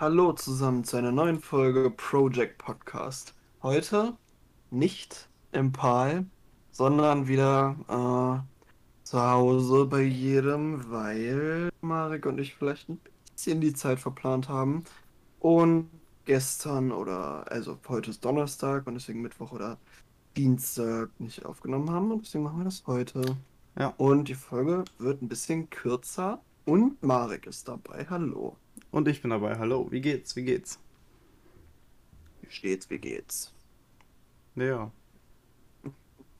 Hallo zusammen zu einer neuen Folge Project Podcast. Heute nicht im Pal, sondern wieder äh, zu Hause bei jedem, weil Marek und ich vielleicht ein bisschen die Zeit verplant haben und gestern oder also heute ist Donnerstag und deswegen Mittwoch oder Dienstag nicht aufgenommen haben und deswegen machen wir das heute. Ja, Und die Folge wird ein bisschen kürzer und Marek ist dabei. Hallo. Und ich bin dabei. Hallo, wie geht's? Wie geht's? Wie steht's, wie geht's? Ja.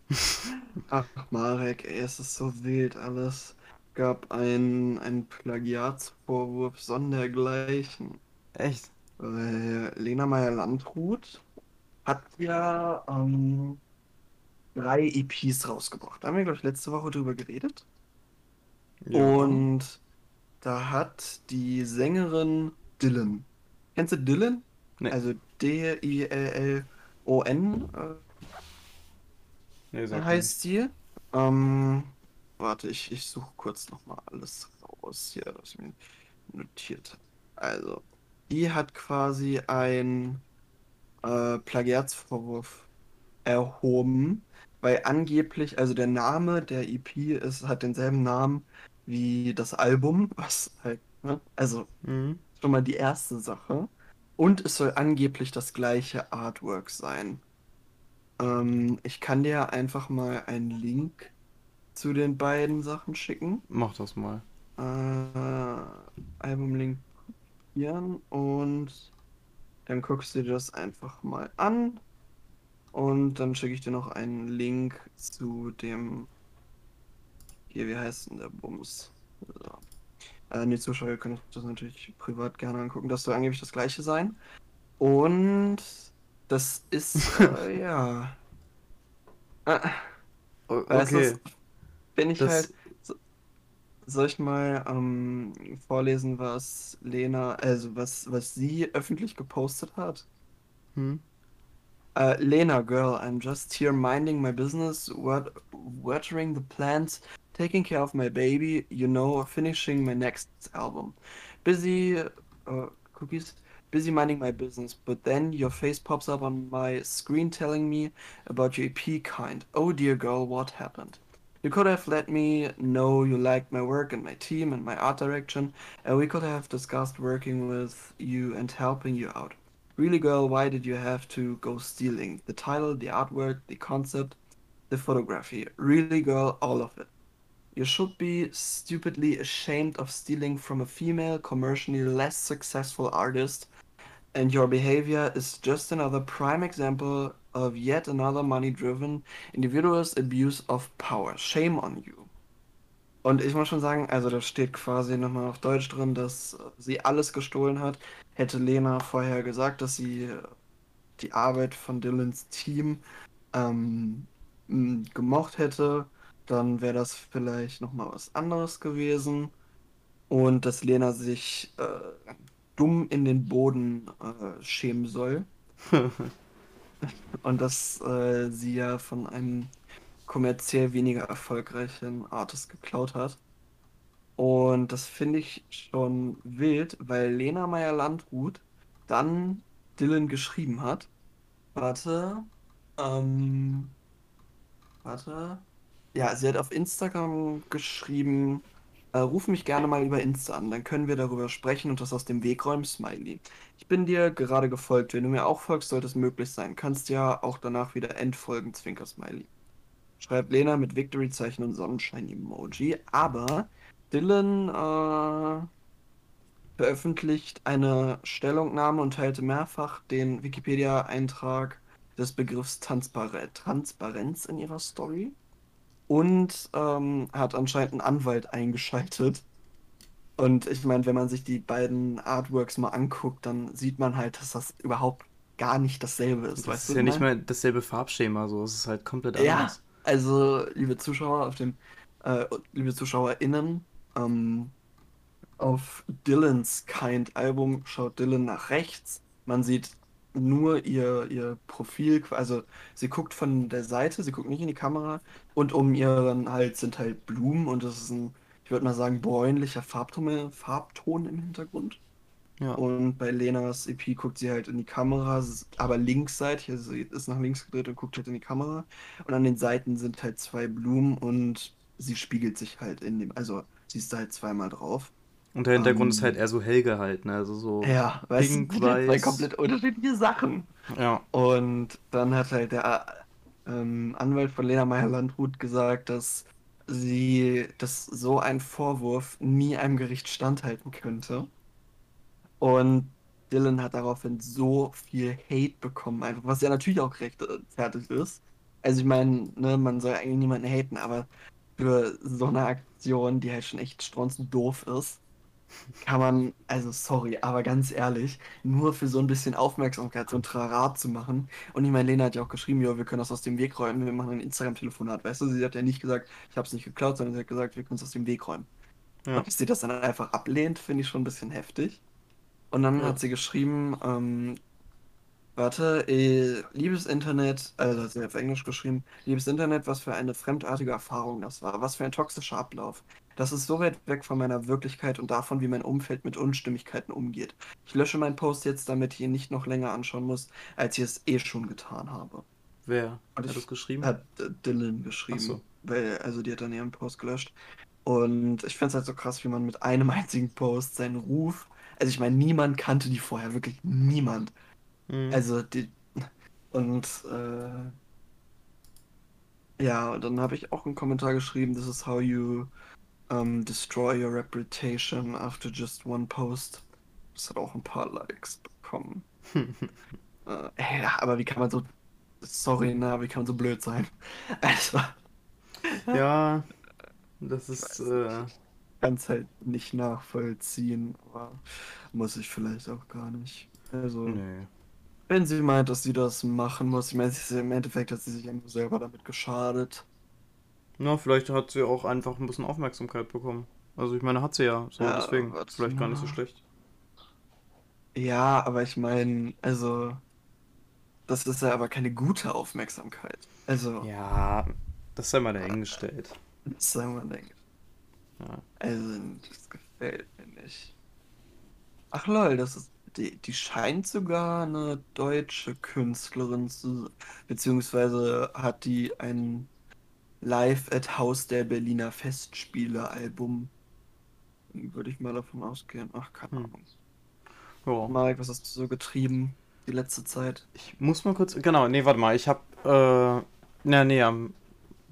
Ach, Marek, ey, es ist so wild alles. Gab ein, ein Plagiatsvorwurf sondergleichen. Echt? Weil Lena Meyer-Landrut hat ja ähm, drei EPs rausgebracht. Da haben wir, glaube ich, letzte Woche drüber geredet. Ja. Und da hat die Sängerin Dylan. Kennst du Dylan? Nee, Also D-I-L-L-O-N äh, nee, heißt sie. Ähm, warte, ich, ich suche kurz nochmal alles raus hier, was ich mir notiert habe. Also, die hat quasi ein äh, Plagiatsvorwurf erhoben, weil angeblich, also der Name der EP ist, hat denselben Namen wie das Album, was halt, ne? Also Mhm. schon mal die erste Sache. Und es soll angeblich das gleiche Artwork sein. Ähm, ich kann dir einfach mal einen Link zu den beiden Sachen schicken. Mach das mal. Äh, Albumlink kopieren und dann guckst du dir das einfach mal an. Und dann schicke ich dir noch einen Link zu dem. Hier, wie heißt denn der Bums? So. Äh, die Zuschauer können das natürlich privat gerne angucken. Das soll angeblich das gleiche sein. Und das ist, äh, ja. Äh, O- weißt du, Okay, das bin ich das. halt. So, soll ich mal ähm, vorlesen, was Lena, also was, was sie öffentlich gepostet hat? Hm? Uh, Lena, girl, I'm just here minding my business, wat watering the plants, taking care of my baby, you know, finishing my next album. Busy, uh, cookies, busy minding my business, but then your face pops up on my screen telling me about your EP kind. Oh dear girl, what happened? You could have let me know you liked my work and my team and my art direction, and we could have discussed working with you and helping you out. Really, girl, why did you have to go stealing? The title, the artwork, the concept, the photography. Really, girl, all of it. You should be stupidly ashamed of stealing from a female, commercially less successful artist, and your behavior is just another prime example of yet another money driven individual's abuse of power. Shame on you. Und ich muss schon sagen, also da steht quasi nochmal auf Deutsch drin, dass sie alles gestohlen hat. Hätte Lena vorher gesagt, dass sie die Arbeit von Dylans Team ähm, gemocht hätte, dann wäre das vielleicht nochmal was anderes gewesen. Und dass Lena sich äh, dumm in den Boden äh, schämen soll. Und dass äh, sie ja von einem kommerziell weniger erfolgreichen Artist geklaut hat. Und das finde ich schon wild, weil Lena Meyer-Landrut dann Dylan geschrieben hat. Warte, ähm, warte. Ja, sie hat auf Instagram geschrieben, äh, ruf mich gerne mal über Insta an, dann können wir darüber sprechen und das aus dem Weg räumen, Smiley. Ich bin dir gerade gefolgt. Wenn du mir auch folgst, sollte es möglich sein. Kannst ja auch danach wieder entfolgen, Zwinker Smiley. Schreibt Lena mit Victory-Zeichen und Sonnenschein-Emoji. Aber Dylan äh, veröffentlicht eine Stellungnahme und teilte mehrfach den Wikipedia-Eintrag des Begriffs Transpar Transparenz in ihrer Story und ähm, hat anscheinend einen Anwalt eingeschaltet. Und ich meine, wenn man sich die beiden Artworks mal anguckt, dann sieht man halt, dass das überhaupt gar nicht dasselbe ist. Das Weißt ist ja nicht mal dasselbe Farbschema, so. Es ist halt komplett Ja, anders. also, liebe Zuschauer auf dem, äh, liebe ZuschauerInnen, ähm, auf Dylans Kind Album schaut Dylan nach rechts. Man sieht nur ihr, ihr Profil, also sie guckt von der Seite, sie guckt nicht in die Kamera und um ihren Hals sind halt Blumen und das ist ein, ich würde mal sagen, bräunlicher Farbton, Farbton im Hintergrund. Ja. Und bei Lenas EP guckt sie halt in die Kamera, aber linksseitig, also sie ist nach links gedreht und guckt halt in die Kamera. Und an den Seiten sind halt zwei Blumen und sie spiegelt sich halt in dem, also sie ist da halt zweimal drauf. Und der Hintergrund ist Ähm, halt eher so hell gehalten, also so ja, weißt du, zwei komplett unterschiedliche Sachen. Ja. Und dann hat halt der ähm, Anwalt von Lena Meyer-Landrut gesagt, dass sie, dass so ein Vorwurf nie einem Gericht standhalten könnte. Und Dylan hat daraufhin so viel Hate bekommen, einfach, was ja natürlich auch rechtfertigt ist. Also ich meine, ne, man soll eigentlich niemanden haten, aber für so eine Aktion, die halt schon echt stronzend doof ist, kann man, also sorry, aber ganz ehrlich, nur für so ein bisschen Aufmerksamkeit, so ein Trara zu machen. Und ich meine, Lena hat ja auch geschrieben, ja, wir können das aus dem Weg räumen, wir machen ein Instagram-Telefonat, weißt du? Sie hat ja nicht gesagt, ich habe es nicht geklaut, sondern sie hat gesagt, wir können es aus dem Weg räumen. Ja. Und dass sie das dann einfach ablehnt, finde ich schon ein bisschen heftig. Und dann Ja. hat sie geschrieben, ähm, warte, äh, liebes Internet, also hat sie auf Englisch geschrieben, liebes Internet, was für eine fremdartige Erfahrung das war, was für ein toxischer Ablauf. Das ist so weit weg von meiner Wirklichkeit und davon, wie mein Umfeld mit Unstimmigkeiten umgeht. Ich lösche meinen Post jetzt, damit ich ihn nicht noch länger anschauen muss, als ich es eh schon getan habe. Wer hat das geschrieben? Hat Dylan geschrieben. So. Weil, also die hat dann ihren Post gelöscht. Und ich finde es halt so krass, wie man mit einem einzigen Post seinen Ruf. Also ich meine, niemand kannte die vorher, wirklich niemand. Mhm. Also die. Und äh, ja, und dann habe ich auch einen Kommentar geschrieben, this is how you um, destroy your reputation after just one post. Das hat auch ein paar Likes bekommen. Äh, ja, aber wie kann man so. Sorry, na, wie kann man so blöd sein? Also, ja, das ist, äh, kann es halt nicht nachvollziehen, aber muss ich vielleicht auch gar nicht. Also, nee. wenn sie meint, dass sie das machen muss, ich meine, im Endeffekt hat sie sich ja nur selber damit geschadet. Na, vielleicht hat sie auch einfach ein bisschen Aufmerksamkeit bekommen. Also ich meine, hat sie ja, so Ja, deswegen. Vielleicht gar nicht so mal. schlecht. Ja, aber ich meine, also, das ist ja aber keine gute Aufmerksamkeit. Also, Ja, das sei mal dahingestellt. das soll man denken. Ja. Also, das gefällt mir nicht. Ach lol, das ist. Die, die scheint sogar eine deutsche Künstlerin zu. Beziehungsweise hat die ein Live at Haus der Berliner Festspiele Album. Würde ich mal davon ausgehen. Ach, keine Hm. Ahnung. Ja. Marek, was hast du so getrieben die letzte Zeit? Ich muss mal kurz. Genau, nee, warte mal. Ich hab. Äh. Na, nee, am.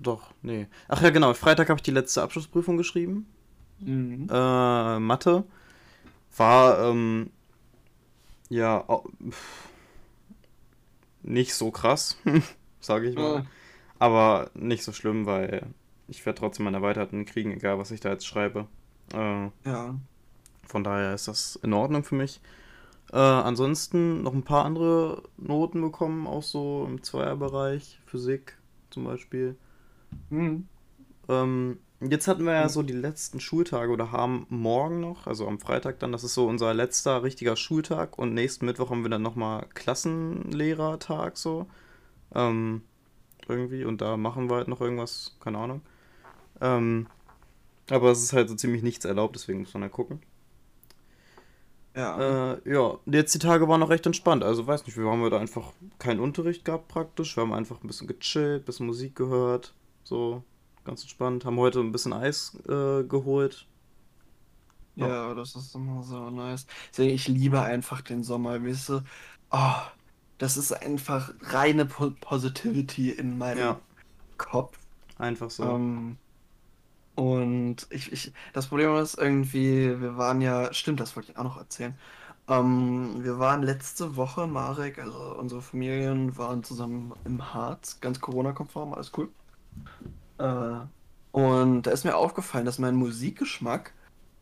Doch, nee. Ach ja, genau. Freitag habe ich die letzte Abschlussprüfung geschrieben. Mhm. Äh, Mathe. War, ähm. Ja. pff, nicht so krass, sage ich mal. Ja. Aber nicht so schlimm, weil ich werde trotzdem meine Erweiterten kriegen, egal was ich da jetzt schreibe. Äh, Ja. von daher ist das in Ordnung für mich. Äh, ansonsten noch ein paar andere Noten bekommen, auch so im Zweierbereich, Physik zum Beispiel. Mhm. Ähm, jetzt hatten wir ja so die letzten Schultage oder haben morgen noch, also am Freitag dann, das ist so unser letzter richtiger Schultag und nächsten Mittwoch haben wir dann nochmal Klassenlehrertag so. Ähm, irgendwie und da machen wir halt noch irgendwas, keine Ahnung. Ähm, aber es ist halt so ziemlich nichts erlaubt, deswegen muss man da gucken. Ja. Äh, ja, jetzt die Tage waren noch recht entspannt. Also weiß nicht, wir haben heute einfach keinen Unterricht gehabt praktisch. Wir haben einfach ein bisschen gechillt, ein bisschen Musik gehört. So, ganz entspannt. Haben heute ein bisschen Eis äh, geholt. Ja. Ja, das ist immer so nice. Deswegen, ich liebe einfach den Sommer, weißt du? Oh, das ist einfach reine po Positivity in meinem Ja, Kopf. einfach so. Ähm, und ich, ich, das Problem ist irgendwie, wir waren ja, stimmt, das wollte ich auch noch erzählen. Ähm, wir waren letzte Woche, Marek, also unsere Familien waren zusammen im Harz, ganz Corona-konform, alles cool. Äh, und da ist mir aufgefallen, dass mein Musikgeschmack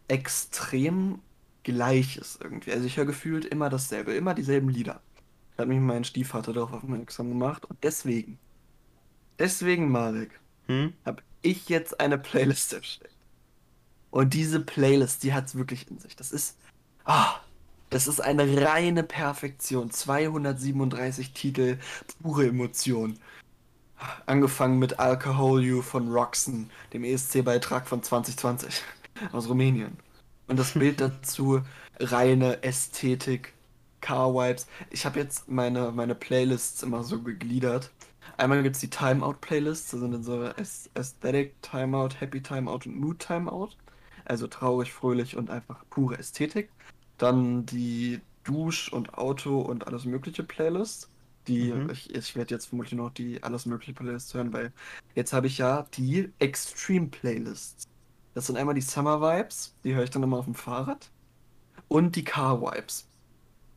extrem gleich ist irgendwie. Also ich höre gefühlt immer dasselbe, immer dieselben Lieder. Hat mich mein Stiefvater darauf aufmerksam gemacht und deswegen, deswegen, Marek, Hm? habe ich jetzt eine Playlist erstellt. Und diese Playlist, die hat es wirklich in sich. Das ist, ah, das ist eine reine Perfektion. 237 Titel, pure Emotion. Angefangen mit Alcohol You von Roxen, dem ESC-Beitrag von 2020 aus Rumänien. Und das Bild dazu, reine Ästhetik, Car Vibes. Ich habe jetzt meine, meine Playlists immer so gegliedert. Einmal gibt es die Timeout-Playlists, das sind dann so Aesthetic Timeout, Happy Timeout und Mood Timeout. Also traurig, fröhlich und einfach pure Ästhetik. Dann die Dusch- und Auto- und alles mögliche Playlists. Die, Mhm. ich, ich werde jetzt vermutlich noch die alles mögliche Playlists hören, weil jetzt habe ich ja die Extreme Playlists. Das sind einmal die Summer Vibes, die höre ich dann immer auf dem Fahrrad. Und die Car Vibes.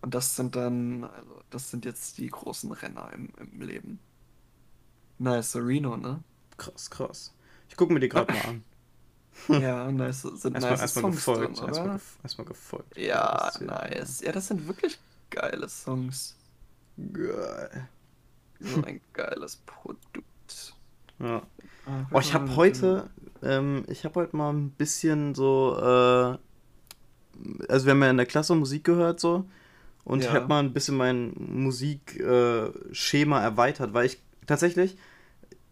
Und das sind dann, also das sind jetzt die großen Renner im, im Leben. Nice, Reno, ne? Krass, krass. Ich gucke mir die gerade mal an. Ja, nice, sind Erstmal, nice erstmal Songs gefolgt. drin, Erstmal, erstmal gefolgt. Ja, nice. Ja, das sind wirklich geile Songs. Geil. So ein geiles Produkt. Ja. Oh, ich habe heute, ähm, ich habe heute mal ein bisschen so, äh, also wir haben ja in der Klasse Musik gehört so und ich Ja. habe mal ein bisschen mein Musikschema äh, erweitert, weil ich tatsächlich,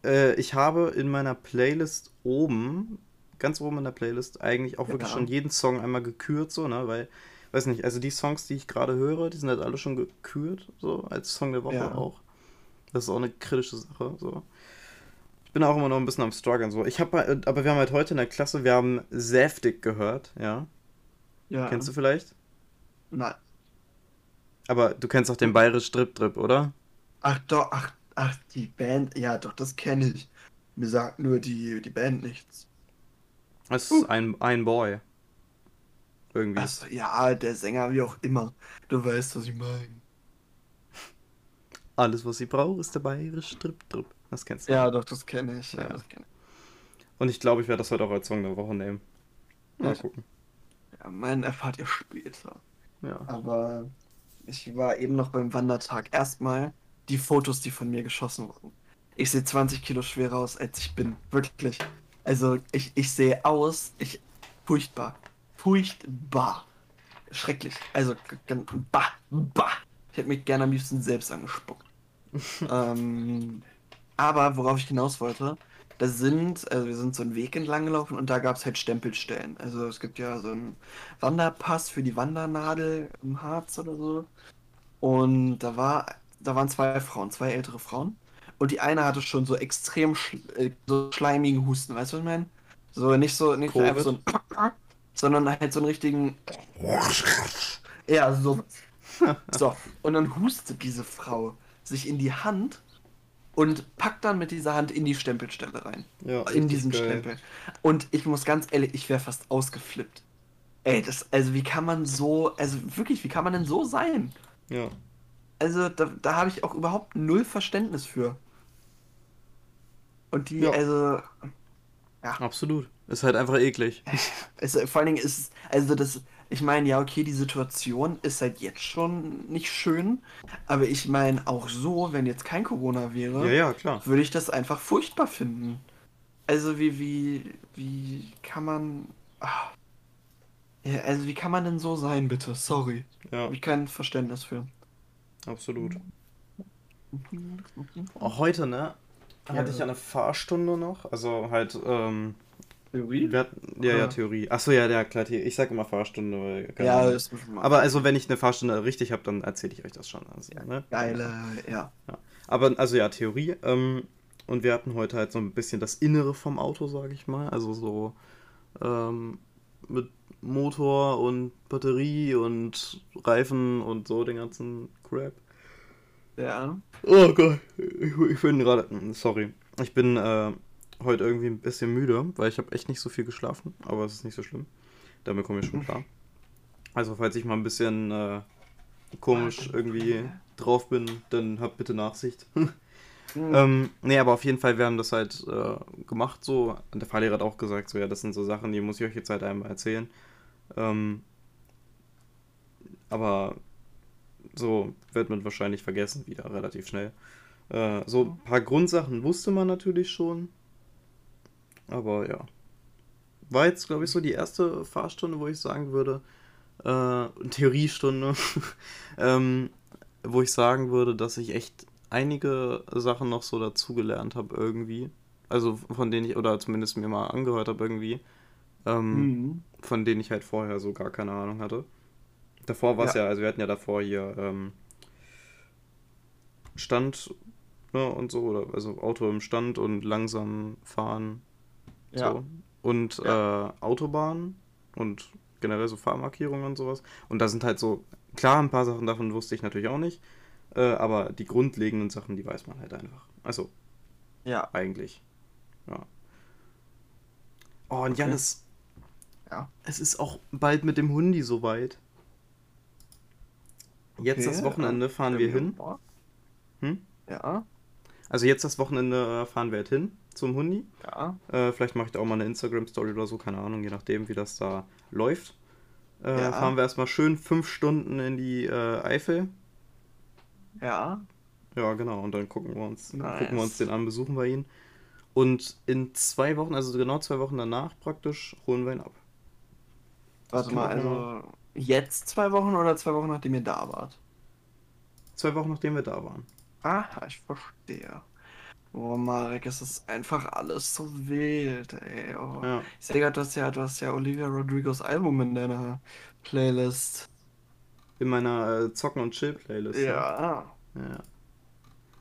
äh, ich habe in meiner Playlist oben, ganz oben in der Playlist, eigentlich auch wirklich Ja. schon jeden Song einmal gekürt, so, ne, weil, weiß nicht, also die Songs, die ich gerade höre, die sind halt alle schon gekürt, so, als Song der Woche Ja. auch. Das ist auch eine kritische Sache, so. Ich bin auch immer noch ein bisschen am struggeln, so. Ich habe, aber wir haben halt heute in der Klasse, wir haben Säftig gehört, ja. Ja. Kennst du vielleicht? Nein. Aber du kennst auch den Bayerisch Drip Drip, oder? Ach doch, ach, ach, die Band, ja doch, das kenne ich. Mir sagt nur die, die Band nichts. Das Uh. ist ein, ein Boy. Irgendwie. Also, ja, der Sänger, wie auch immer. Du weißt, was ich meine. Alles, was sie braucht, ist der Bayerisch Drip Drip. Das kennst du. Ja, doch, das kenne ich. Ja, Ja. kenn ich. Und ich glaube, ich werde das heute auch als Song der Woche nehmen. Mal Ja. gucken. Ja, meinen erfahrt ihr später. Ja. Aber ich war eben noch beim Wandertag. Erstmal die Fotos, die von mir geschossen wurden. Ich sehe 20 Kilo schwerer aus, als ich bin. Wirklich. Also, ich, ich sehe aus, ich. Furchtbar. Furchtbar. Schrecklich. Also, bah, bah. Ich hätte mich gerne am liebsten selbst angespuckt. ähm, aber worauf ich hinaus wollte, da sind, also wir sind so einen Weg entlang gelaufen und da gab es halt Stempelstellen. Also es gibt ja so einen Wanderpass für die Wandernadel im Harz oder so. Und da war, da waren zwei Frauen, zwei ältere Frauen. Und die eine hatte schon so extrem schl äh, so schleimigen Husten, weißt du, was ich meine? So nicht so, nicht Covid? einfach so ein, sondern halt so einen richtigen. Ja, so. So, und dann hustet diese Frau sich in die Hand und packt dann mit dieser Hand in die Stempelstelle rein. Ja, in diesen geil. Stempel. Und ich muss ganz ehrlich, ich wäre fast ausgeflippt. Ey, das, also wie kann man so, also wirklich, wie kann man denn so sein? Ja. Also da, da habe ich auch überhaupt null Verständnis für. Und die, Ja. also, Absolut. Ist halt einfach eklig. es, vor allen Dingen ist es, also das, ich meine, ja, okay, die Situation ist halt jetzt schon nicht schön, aber ich meine auch so, wenn jetzt kein Corona wäre, Ja, ja, klar. würde ich das einfach furchtbar finden. Also wie, wie, wie kann man, ah. ja, also wie kann man denn so sein, bitte? Sorry. Ja, Habe ich kein Verständnis für. absolut. Auch heute, ne? Hatte ich Ja. eine Fahrstunde noch. Also halt, ähm, Theorie? wir hatten, ja, ja. Theorie. Achso, ja, ja, klar, ich sag immer Fahrstunde. Ja, Ahnung. das muss man Aber also, wenn ich eine Fahrstunde richtig habe, dann erzähle ich euch das schon. Also, ne? Geile, ja. Aber also ja, Theorie. Ähm, und wir hatten heute halt so ein bisschen das Innere vom Auto, sage ich mal. Also so ähm, mit Motor und Batterie und Reifen und so den ganzen Crap. Ja. Oh Gott, ich, ich bin gerade, sorry, ich bin äh, heute irgendwie ein bisschen müde, weil ich habe echt nicht so viel geschlafen, aber es ist nicht so schlimm. Damit komme ich schon klar. Also falls ich mal ein bisschen äh, komisch irgendwie drauf bin, dann habt bitte Nachsicht. Hm. ähm, nee, aber auf jeden Fall, wir haben das halt äh, gemacht so. Und der Fahrlehrer hat auch gesagt, so ja, das sind so Sachen, die muss ich euch jetzt halt einmal erzählen. Ähm, aber so wird man wahrscheinlich vergessen wieder relativ schnell. Äh, so ein paar Grundsachen wusste man natürlich schon. Aber ja. War jetzt, glaube ich, so die erste Fahrstunde, wo ich sagen würde, äh, Theoriestunde, ähm, wo ich sagen würde, dass ich echt einige Sachen noch so dazugelernt habe irgendwie. Also von denen ich, oder zumindest mir mal angehört habe irgendwie, ähm, Mhm. von denen ich halt vorher so gar keine Ahnung hatte. Davor war es Ja. ja, also wir hatten ja davor hier ähm, Stand ne, und so, oder also Auto im Stand und langsam fahren Ja. so. Und äh, Autobahn und generell so Fahrmarkierungen und sowas. Und da sind halt so, klar, ein paar Sachen davon wusste ich natürlich auch nicht, äh, aber die grundlegenden Sachen, die weiß man halt einfach. Also Ja. eigentlich. Ja. Oh, und Okay. Janis, Ja. es ist auch bald mit dem Hundi soweit. Jetzt Okay, das Wochenende äh, fahren wir hin. Hm? Ja. Also jetzt das Wochenende äh, fahren wir halt hin zum Hundi. Ja. Äh, vielleicht mache ich da auch mal eine Instagram-Story oder so, keine Ahnung, je nachdem, wie das da läuft. Äh, Ja. Fahren wir erstmal schön fünf Stunden in die äh, Eifel. Ja. Ja, genau, und dann gucken wir uns, Nice. gucken wir uns den an, besuchen wir ihn. Und in zwei Wochen, also genau zwei Wochen danach praktisch, holen wir ihn ab. Warte kann mal, also jetzt zwei Wochen oder zwei Wochen, nachdem ihr da wart? Zwei Wochen nachdem wir da waren. Aha, ich verstehe. Oh, Marek, es ist einfach alles so wild, ey. Oh. Ja. Ich sehe gerade, du hast ja, du hast ja Olivia Rodrigos Album in deiner Playlist. In meiner äh, Zocken- und Chill-Playlist. Ja. Ja,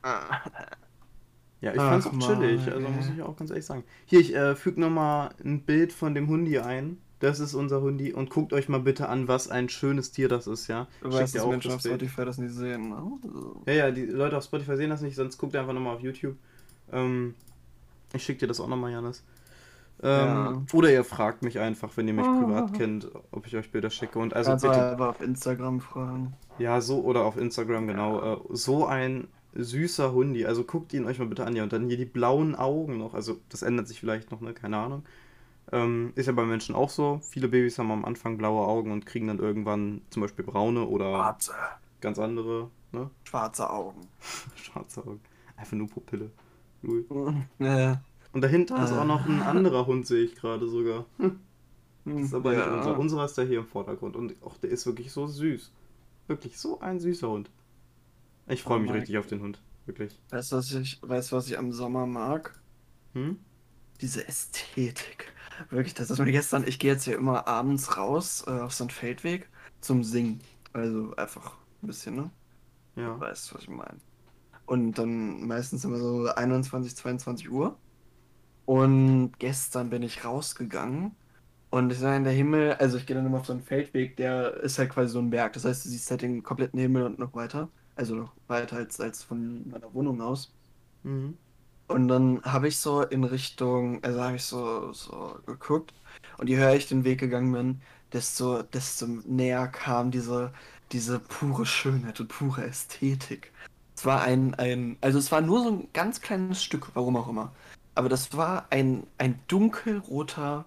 Ah. ja ich Ach, fand's auch chillig, Mann, also ey. muss ich auch ganz ehrlich sagen. Hier, ich äh, füge nochmal ein Bild von dem Hundi ein. Das ist unser Hundi. Und guckt euch mal bitte an, was ein schönes Tier das ist, ja. Du weißt, dir dass Menschen das auf. Spotify das nicht sehen, ne? Ja, ja, die Leute auf Spotify sehen das nicht, sonst guckt einfach nochmal auf YouTube. Ähm, ich schicke dir das auch nochmal, Janis. Ähm, Oder ihr fragt mich einfach, wenn ihr mich privat kennt, ob ich euch Bilder schicke. Und also Kannst bitte, einfach auf Instagram fragen. ja, so oder auf Instagram, genau. Äh, so ein süßer Hundi. Also guckt ihn euch mal bitte an, ja. Und dann hier die blauen Augen noch. Also das ändert sich vielleicht noch, ne? Keine Ahnung. Ähm, ist ja bei Menschen auch so. Viele Babys haben am Anfang blaue Augen und kriegen dann irgendwann zum Beispiel braune oder Schwarze. ganz andere, ne? Schwarze Augen. Schwarze Augen. Einfach nur Pupille. Cool. Ja. Und dahinter ist Ah. auch noch ein anderer Hund, sehe ich gerade sogar. Hm, Das ist aber nicht Ja. unser. Unserer ist der hier im Vordergrund. Und auch der ist wirklich so süß. Wirklich so ein süßer Hund. Ich freue Oh mich richtig auf den Hund. Wirklich. Weißt du, was ich, weißt, was ich am Sommer mag? Hm? Diese Ästhetik. Wirklich, das ist mir gestern, ich gehe jetzt hier immer abends raus äh, auf so einen Feldweg zum Singen. Also einfach ein bisschen, ne? Ja. Weißt du, was ich meine? Und dann meistens immer so 21, 22 Uhr. Und gestern bin ich rausgegangen und ich sah in der Himmel, also ich gehe dann immer auf so einen Feldweg, der ist halt quasi so ein Berg. Das heißt, du siehst halt den kompletten Himmel und noch weiter. Also noch weiter als, als von meiner Wohnung aus. Mhm. Und dann habe ich so in Richtung, also habe ich so, so geguckt und je höher ich den Weg gegangen bin, desto, desto näher kam diese, diese pure Schönheit und pure Ästhetik. Es war ein, ein, also es war nur so ein ganz kleines Stück, warum auch immer. Aber das war ein, ein dunkelroter,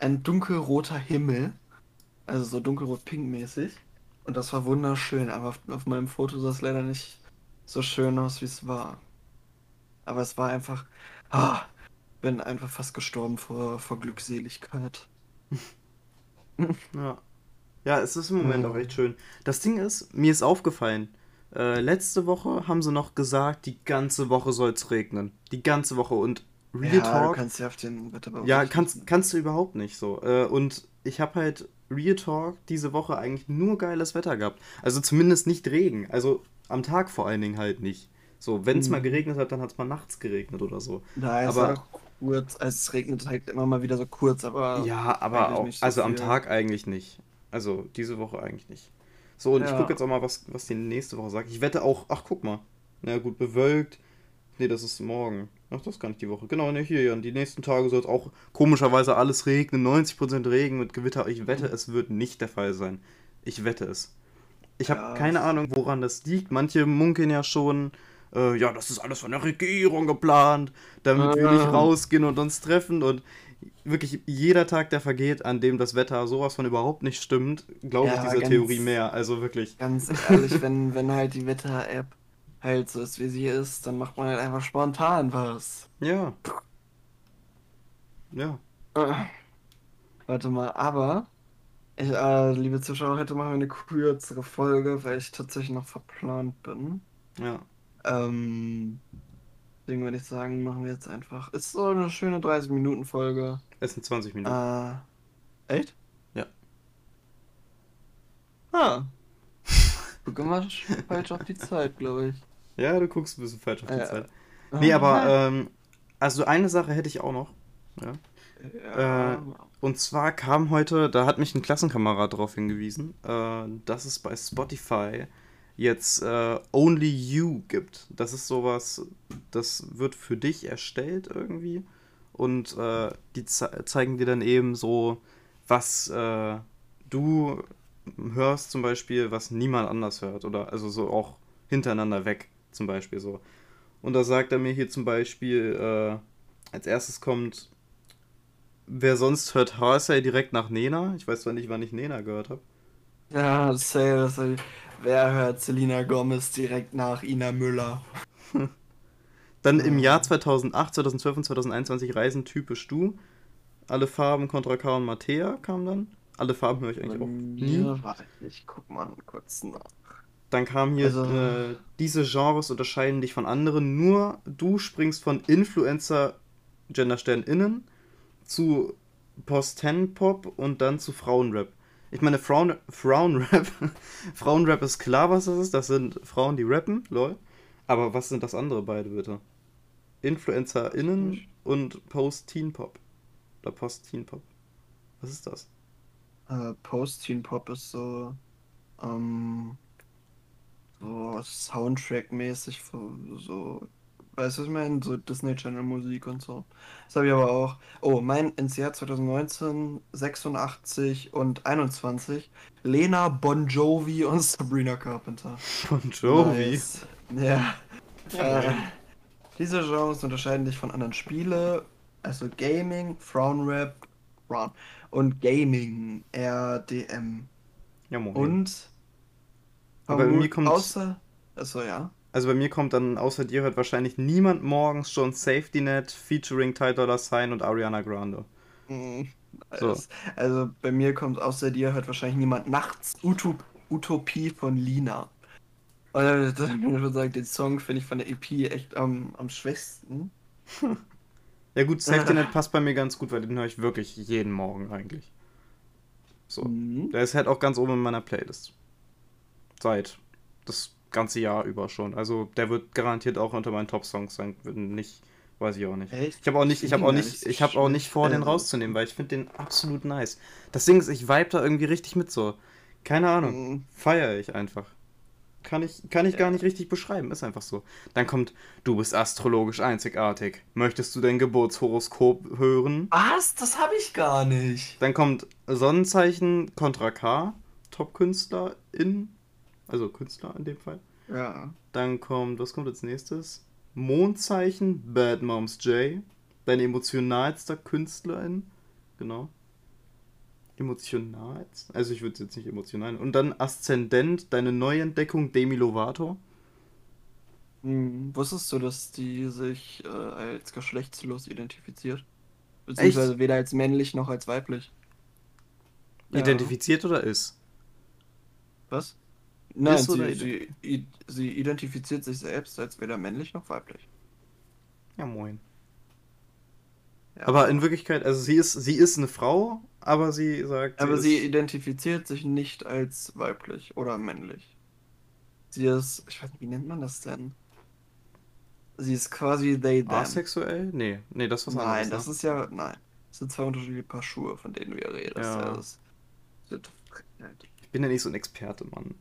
ein dunkelroter Himmel. Also so dunkelrot-pink mäßig. Und das war wunderschön, aber auf, auf meinem Foto sah es leider nicht so schön aus, wie es war. Aber es war einfach. Ah, bin einfach fast gestorben vor, vor Glückseligkeit. Ja. Ja, es ist im Moment Ja. auch echt schön. Das Ding ist, mir ist aufgefallen, äh, letzte Woche haben sie noch gesagt, die ganze Woche soll es regnen. Die ganze Woche. Und Real ja, Talk. du kannst ja auf den Wetterbericht. Ja, kannst, kannst du überhaupt nicht so. Äh, und ich habe halt Real Talk diese Woche eigentlich nur geiles Wetter gehabt. Also zumindest nicht Regen. Also am Tag vor allen Dingen halt nicht. So, wenn es Mhm. mal geregnet hat, dann hat es mal nachts geregnet oder so. Ist aber- kurz, also es regnet halt immer mal wieder so kurz, aber. Ja, aber auch, nicht so also am viel. Tag eigentlich nicht. Also diese Woche eigentlich nicht. So, und ich Ja. gucke jetzt auch mal, was, was die nächste Woche sagt. Ich wette auch, ach guck mal. Na gut, bewölkt. Nee, das ist morgen. Ach, das gar nicht die Woche. Genau, ne, hier, ja. Die nächsten Tage soll es auch komischerweise alles regnen. 90% Regen mit Gewitter. Ich wette, es wird nicht der Fall sein. Ich wette es. Ich habe Ja. keine Ahnung, woran das liegt. Manche munkeln ja schon, äh, ja, das ist alles von der Regierung geplant, damit wir nicht Ah. rausgehen und uns treffen. Und wirklich jeder Tag, der vergeht, an dem das Wetter sowas von überhaupt nicht stimmt, glaube ich Ja, dieser ganz- Theorie mehr. Also wirklich. Ganz ehrlich, wenn, wenn halt die Wetter-App halt so ist, wie sie ist, dann macht man halt einfach spontan was. Ja. Ja. Äh, Warte mal, aber, ich, äh, liebe Zuschauer, heute machen wir eine kürzere Folge, weil ich tatsächlich noch verplant bin. Ja. Ähm, deswegen würde ich sagen, machen wir jetzt einfach. Ist so eine schöne 30-Minuten-Folge. Es sind 20 Minuten. Äh, echt? Ja. Ah. Guck immer falsch auf die Zeit, glaube ich. Ja, du guckst ein bisschen falsch auf die Ja. Zeit. Nee, aber, ähm, also eine Sache hätte ich auch noch. Ja. Ja. äh, Und zwar kam heute, da hat mich ein Klassenkamerad darauf hingewiesen, äh, dass es bei Spotify jetzt äh, Only You gibt. Das ist sowas, das wird für dich erstellt irgendwie. Und äh, die ze zeigen dir dann eben so, was äh, du hörst zum Beispiel, was niemand anders hört. Oder also so auch hintereinander weg zum Beispiel so. Und da sagt er mir hier zum Beispiel, äh, als erstes kommt, wer sonst hört Harsey direkt nach Nena. Ich weiß zwar nicht, wann ich Nena gehört habe. Ja, safe. safe. Wer hört Selena Gomez direkt nach Ina Müller? Dann im Ja. Jahr 2008, 2012 und 2021 Reisen typisch du. Alle Farben Contra K und Mattea kam dann. Alle Farben höre ich eigentlich auch nie. warte, ich guck mal kurz nach. Dann kam hier, Also- äh, diese Genres unterscheiden dich von anderen. Nur du springst von Influencer, Genderstern innen, zu Post-10-Pop und dann zu Frauenrap. Ich meine, Frauen, Frauenrap, Frauenrap ist klar, was das ist. Das sind Frauen, die rappen, lol. Aber was sind das andere beide, bitte? InfluencerInnen und Post-Teen-Pop. Oder Post-Teen-Pop. Was ist das? Äh, Post-Teen-Pop ist so, ähm, so Soundtrack-mäßig, so, so, weißt du, was ich meine? So Disney Channel Musik und so. Das habe ich aber auch. Oh, mein ins Jahr 2019, 86 und 21, Lena Bon Jovi und Sabrina Carpenter. Bon Jovi. Nice. Ja. Äh, diese Genres unterscheiden sich von anderen Spiele, also Gaming, Frauenrap, Frauen und Gaming, RDM. Ja, moin. Und Aber bei mir kommt- außer, also ja. Also bei mir kommt dann außer dir hört wahrscheinlich niemand morgens schon Safety Net featuring Ty Dolla Sign und Ariana Grande. Mm, So. das- Also bei mir kommt außer dir hört wahrscheinlich niemand nachts Utop Utopie von Lina. Das- ich würde sagen, den Song finde ich von der EP echt am, am schwächsten. Ja gut, Safety Net passt bei mir ganz gut, weil den höre ich wirklich jeden Morgen eigentlich. So. Mhm. Der ist halt auch ganz oben in meiner Playlist. Seit das ganze Jahr über schon. Also der wird garantiert auch unter meinen Top-Songs sein. Nicht, weiß ich auch nicht. Echt? Ich habe auch nicht, ich habe auch nicht, ich habe auch nicht vor, den Also- rauszunehmen, weil ich finde den absolut nice. Das Ding ist, ich vibe da irgendwie richtig mit so. Keine Ahnung. Mhm. Feiere ich einfach. Kann ich, kann ich gar nicht richtig beschreiben, ist einfach so. Dann kommt, du bist astrologisch einzigartig. Möchtest du dein Geburtshoroskop hören? Was? Das habe ich gar nicht. Dann kommt Sonnenzeichen Contra K, Top-Künstler in, also Künstler in dem Fall. Ja. Dann kommt, was kommt als nächstes? Mondzeichen, Bad Moms J, dein emotionalster Künstlerin, genau. Emotionalst? Also ich würde es jetzt nicht emotional. Und dann Aszendent, deine Neuentdeckung, Demi Lovato. Hm, wusstest du, dass die sich äh, als geschlechtslos identifiziert? Beziehungsweise weder als männlich noch als weiblich. Ja. Identifiziert oder ist? Was? Nein, Ist sie, sie, sie identifiziert sich selbst als weder männlich noch weiblich. Ja, moin. Aber in Wirklichkeit, also sie ist, sie ist eine Frau, aber sie sagt. Aber ist, sie identifiziert sich nicht als weiblich oder männlich. Sie ist, ich weiß nicht, wie nennt man das denn? Sie ist quasi they, them. asexuell? Nee, nee, das ist was Nein, anderes. das ne? ist ja, nein. Das sind zwei unterschiedliche Paar Schuhe, von denen du ja redest. Ja. Das sind Frechheit. Ich bin ja nicht so ein Experte, Mann.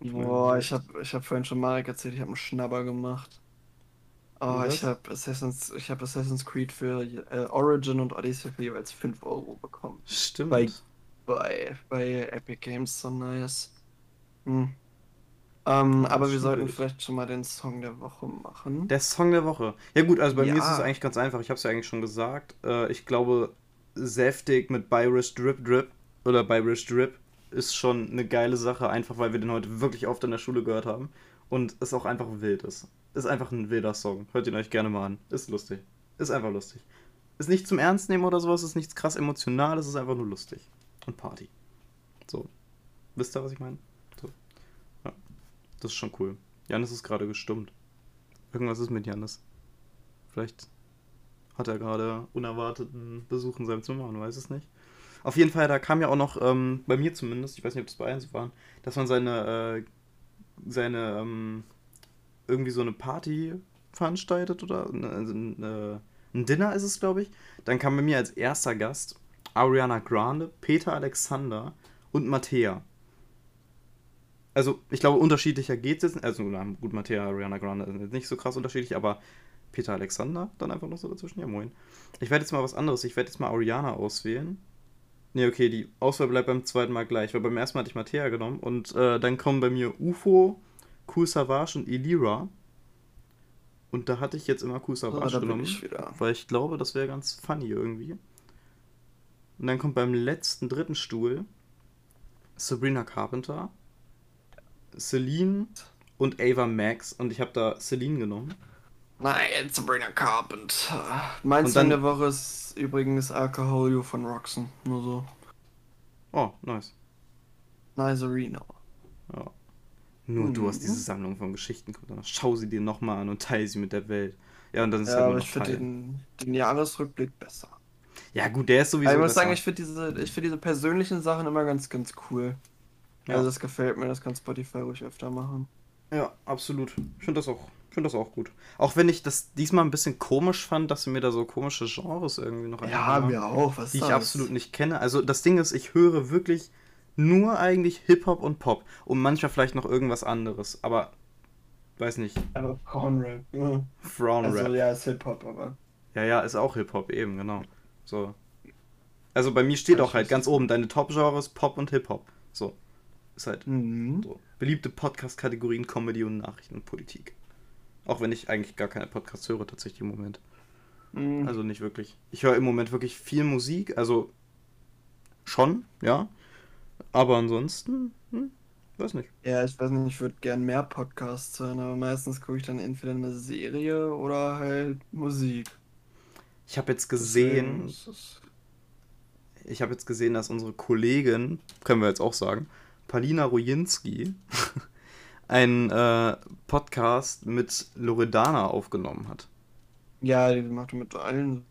Boah, ich hab, ich hab vorhin schon Marek erzählt, ich habe einen Schnabber gemacht. Oh, Was? ich habe Assassin's, ich hab Assassin's Creed für äh, Origin und Odyssey für jeweils 5 Euro bekommen. Stimmt. Bei- Bei, bei Epic Games so nice. Hm. Ähm, Ja, aber wir sollten vielleicht schon mal den Song der Woche machen. Der Song der Woche. Ja gut, also bei mir ist Ja. es eigentlich ganz einfach. Ich habe es ja eigentlich schon gesagt. Äh, ich glaube, Säftig mit Byrish Drip Drip oder Byrish Drip ist schon eine geile Sache, einfach weil wir den heute wirklich oft in der Schule gehört haben und es auch einfach wild ist. Ist einfach ein wilder Song. Hört ihn euch gerne mal an. Ist lustig. Ist einfach lustig. Ist nicht zum Ernst nehmen oder sowas, ist nichts krass emotionales, ist einfach nur lustig. Und Party. So. Wisst ihr, was ich meine? So. Ja. Das ist schon cool. Janis ist gerade gestummt. Irgendwas ist mit Janis. Vielleicht hat er gerade unerwarteten Besuch in seinem Zimmer, man weiß es nicht. Auf jeden Fall, da kam ja auch noch, ähm, bei mir zumindest, ich weiß nicht, ob das bei allen so waren, dass man seine, äh, seine, ähm, irgendwie so eine Party veranstaltet oder eine, eine, ein Dinner ist es, glaube ich. Dann kam bei mir als erster Gast Ariana Grande, Peter Alexander und Mattea. Also, ich glaube, unterschiedlicher geht es jetzt. Also, na, gut, Mattea, Ariana Grande sind jetzt nicht so krass unterschiedlich, aber Peter Alexander dann einfach noch so dazwischen. Ja, moin. Ich werde jetzt mal was anderes. Ich werde jetzt mal Ariana auswählen. Ne, okay, die Auswahl bleibt beim zweiten Mal gleich, weil beim ersten Mal hatte ich Mattea genommen und äh, dann kommen bei mir UFO, Cool Savage und Elira. Und da hatte ich jetzt immer Cool Savage bin genommen, ich wieder. weil ich glaube, das wäre ganz funny irgendwie. Und dann kommt beim letzten dritten Stuhl Sabrina Carpenter, Celine und Ava Max und ich habe da Celine genommen. Nein, Sabrina Carpenter. Mein Und Song dann- der Woche ist übrigens Alcohol You von Roxen. Nur so. Oh, nice. Nice Arena. Ja. Nur du hast Mhm. diese Sammlung von Geschichten, guck dann schau sie dir nochmal an und teile sie mit der Welt. Ja, und dann ist Ja, halt aber noch ich finde den, den Jahresrückblick besser. Ja, gut, der ist sowieso Aber ich muss besser. sagen, ich finde diese, ich find diese persönlichen Sachen immer ganz, ganz cool. Ja. Also das gefällt mir, das kann Spotify ruhig öfter machen. Ja, absolut. Ich finde das auch, ich finde das auch gut. Auch wenn ich das diesmal ein bisschen komisch fand, dass sie mir da so komische Genres irgendwie noch Ja, mir auch. Was die ich absolut nicht kenne. Also das Ding ist, ich höre wirklich nur eigentlich Hip-Hop und Pop und manchmal vielleicht noch irgendwas anderes, aber weiß nicht, Aber Frauenrap. Ja. Frown-Rap. Also ja, ist Hip-Hop, aber. Ja, ja, ist auch Hip-Hop, eben, genau. So. Also bei mir steht auch halt ganz oben, deine Top-Genres Pop und Hip-Hop. So. Ist halt Mhm. so. Beliebte Podcast-Kategorien Comedy und Nachrichten und Politik. Auch wenn ich eigentlich gar keine Podcasts höre, tatsächlich im Moment. Mhm. Also nicht wirklich. Ich höre im Moment wirklich viel Musik, also schon, ja. Aber ansonsten, hm, weiß nicht. Ja, ich weiß nicht, ich würde gern mehr Podcasts hören, aber meistens gucke ich dann entweder eine Serie oder halt Musik. Ich habe jetzt gesehen, ich habe jetzt gesehen, dass unsere Kollegin, können wir jetzt auch sagen, Palina Rujinski, einen äh, Podcast mit Loredana aufgenommen hat. Ja, die macht mit allen.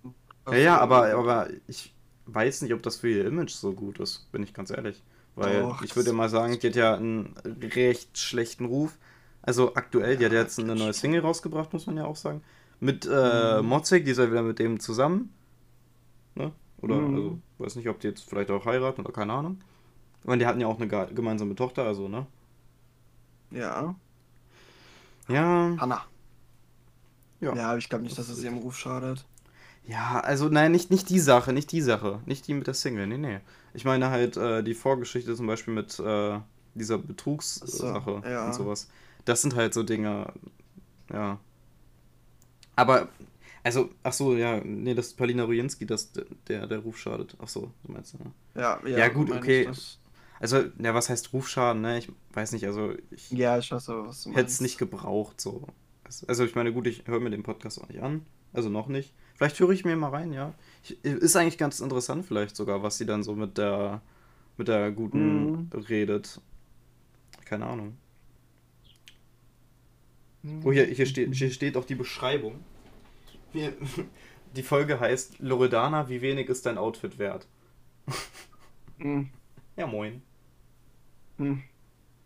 Ja, ja, aber, aber ich weiß nicht, ob das für ihr Image so gut ist, bin ich ganz ehrlich. Weil Doch, ich würde mal sagen, die hat ja einen recht schlechten Ruf. Also aktuell, die hat Ja, jetzt eine neue. Single rausgebracht, muss man ja auch sagen. Mit äh, Mhm. Mozek, die ist ja wieder mit dem zusammen. Ne? Oder, Mhm. also, weiß nicht, ob die jetzt vielleicht auch heiraten oder keine Ahnung. Ich meine, die hatten ja auch eine gemeinsame Tochter, also, ne? Ja, Ja. Hanna. Ja. Ja, aber ich glaube nicht, Das dass es ihrem Ruf schadet. Ja, also nein, nicht, nicht die Sache, nicht die Sache. Nicht die mit der Single, nee, nee. Ich meine halt äh, die Vorgeschichte zum Beispiel mit äh, dieser Betrugssache So, ja. und sowas. Das sind halt so Dinge, ja. Aber, also, ach so, ja, nee, das ist Palina Rujinski, das der, der Ruf schadet. Ach so, du meinst, ne? Ja, ja, Ja, gut, okay. Also, ja, was heißt Rufschaden, ne? Ich weiß nicht, also ich Ja, ich weiß aber, was du hätte es nicht gebraucht, so. Also, ich meine, gut, ich höre mir den Podcast auch nicht an. Also noch nicht. Vielleicht höre ich mir mal rein, ja. Ich, ist eigentlich ganz interessant, vielleicht sogar, was sie dann so mit der mit der guten Mhm. redet. Keine Ahnung. Oh, hier, hier, steht, hier steht auch die Beschreibung. Hier, die Folge heißt Loredana, wie wenig ist dein Outfit wert? Hm, Ja, moin. hm.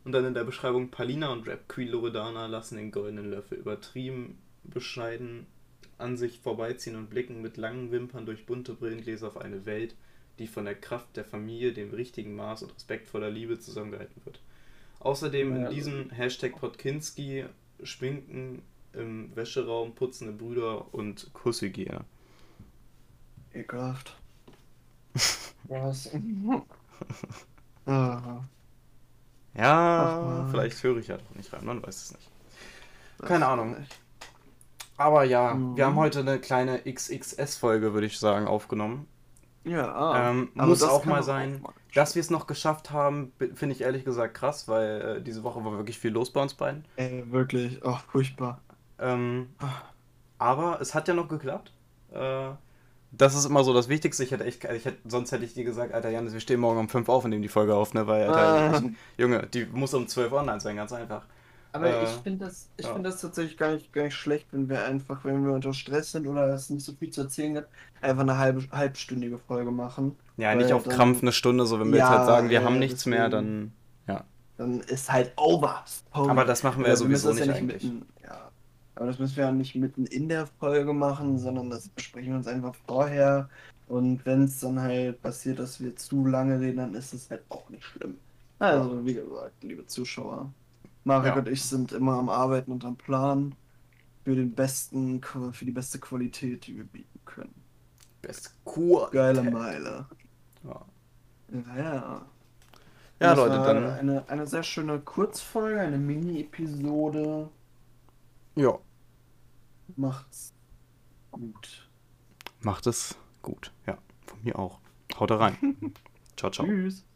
Und dann in der Beschreibung, Palina und Rap Queen Loredana lassen den goldenen Löffel übertrieben, bescheiden an sich vorbeiziehen und blicken mit langen Wimpern durch bunte Brillengläser auf eine Welt, die von der Kraft der Familie, dem richtigen Maß und respektvoller Liebe zusammengehalten wird. Außerdem in diesem Hashtag Podkinski schminken im Wäscheraum putzende Brüder und Kusshygiene. Ekelhaft. Was? ah, Ja, vielleicht höre ich ja doch nicht rein, man weiß es nicht. das Keine Ahnung. Aber ja, Mhm. wir haben heute eine kleine XXS-Folge, würde ich sagen, aufgenommen. Ja, ah, Ähm, aber muss auch mal sein. mal Dass wir es noch geschafft haben, finde ich ehrlich gesagt krass, weil äh, diese Woche war wirklich viel los bei uns beiden. Ey, wirklich. Oh, furchtbar. Ähm, aber es hat ja noch geklappt. Äh, das ist immer so das Wichtigste. Ich hätte echt, ich hätte, sonst hätte ich dir gesagt, Alter Janis, wir stehen morgen um 5 auf und nehmen die Folge auf, ne? Weil, Alter, Ah. ich, Junge, die muss um 12 online sein, ganz einfach. Aber Äh, ich finde das, ich ja. finde das tatsächlich gar nicht, gar nicht schlecht, wenn wir einfach, wenn wir unter Stress sind oder es nicht so viel zu erzählen gibt, einfach eine halbe, halbstündige Folge machen. Ja, nicht auf dann- Krampf eine Stunde, so wenn wir jetzt Ja, halt sagen, wir ja, haben nichts mehr, dann. Dann ist halt over. Sorry. Aber das machen wir ja müssen sowieso nicht ja eigentlich. Mitten, ja. Aber das müssen wir ja nicht mitten in der Folge machen, sondern das besprechen wir uns einfach vorher. Und wenn es dann halt passiert, dass wir zu lange reden, dann ist es halt auch nicht schlimm. Also, wie gesagt, liebe Zuschauer, Marek Ja. und ich sind immer am Arbeiten und am Plan für den besten, für die beste Qualität, die wir bieten können. Best Kur. Geile Meile. Ja. Ja, ja. Das Leute, dann. Eine, eine sehr schöne Kurzfolge, eine Mini-Episode. Ja, Macht's gut. macht es gut. Ja, von mir auch. Haut rein. ciao, ciao. Tschüss.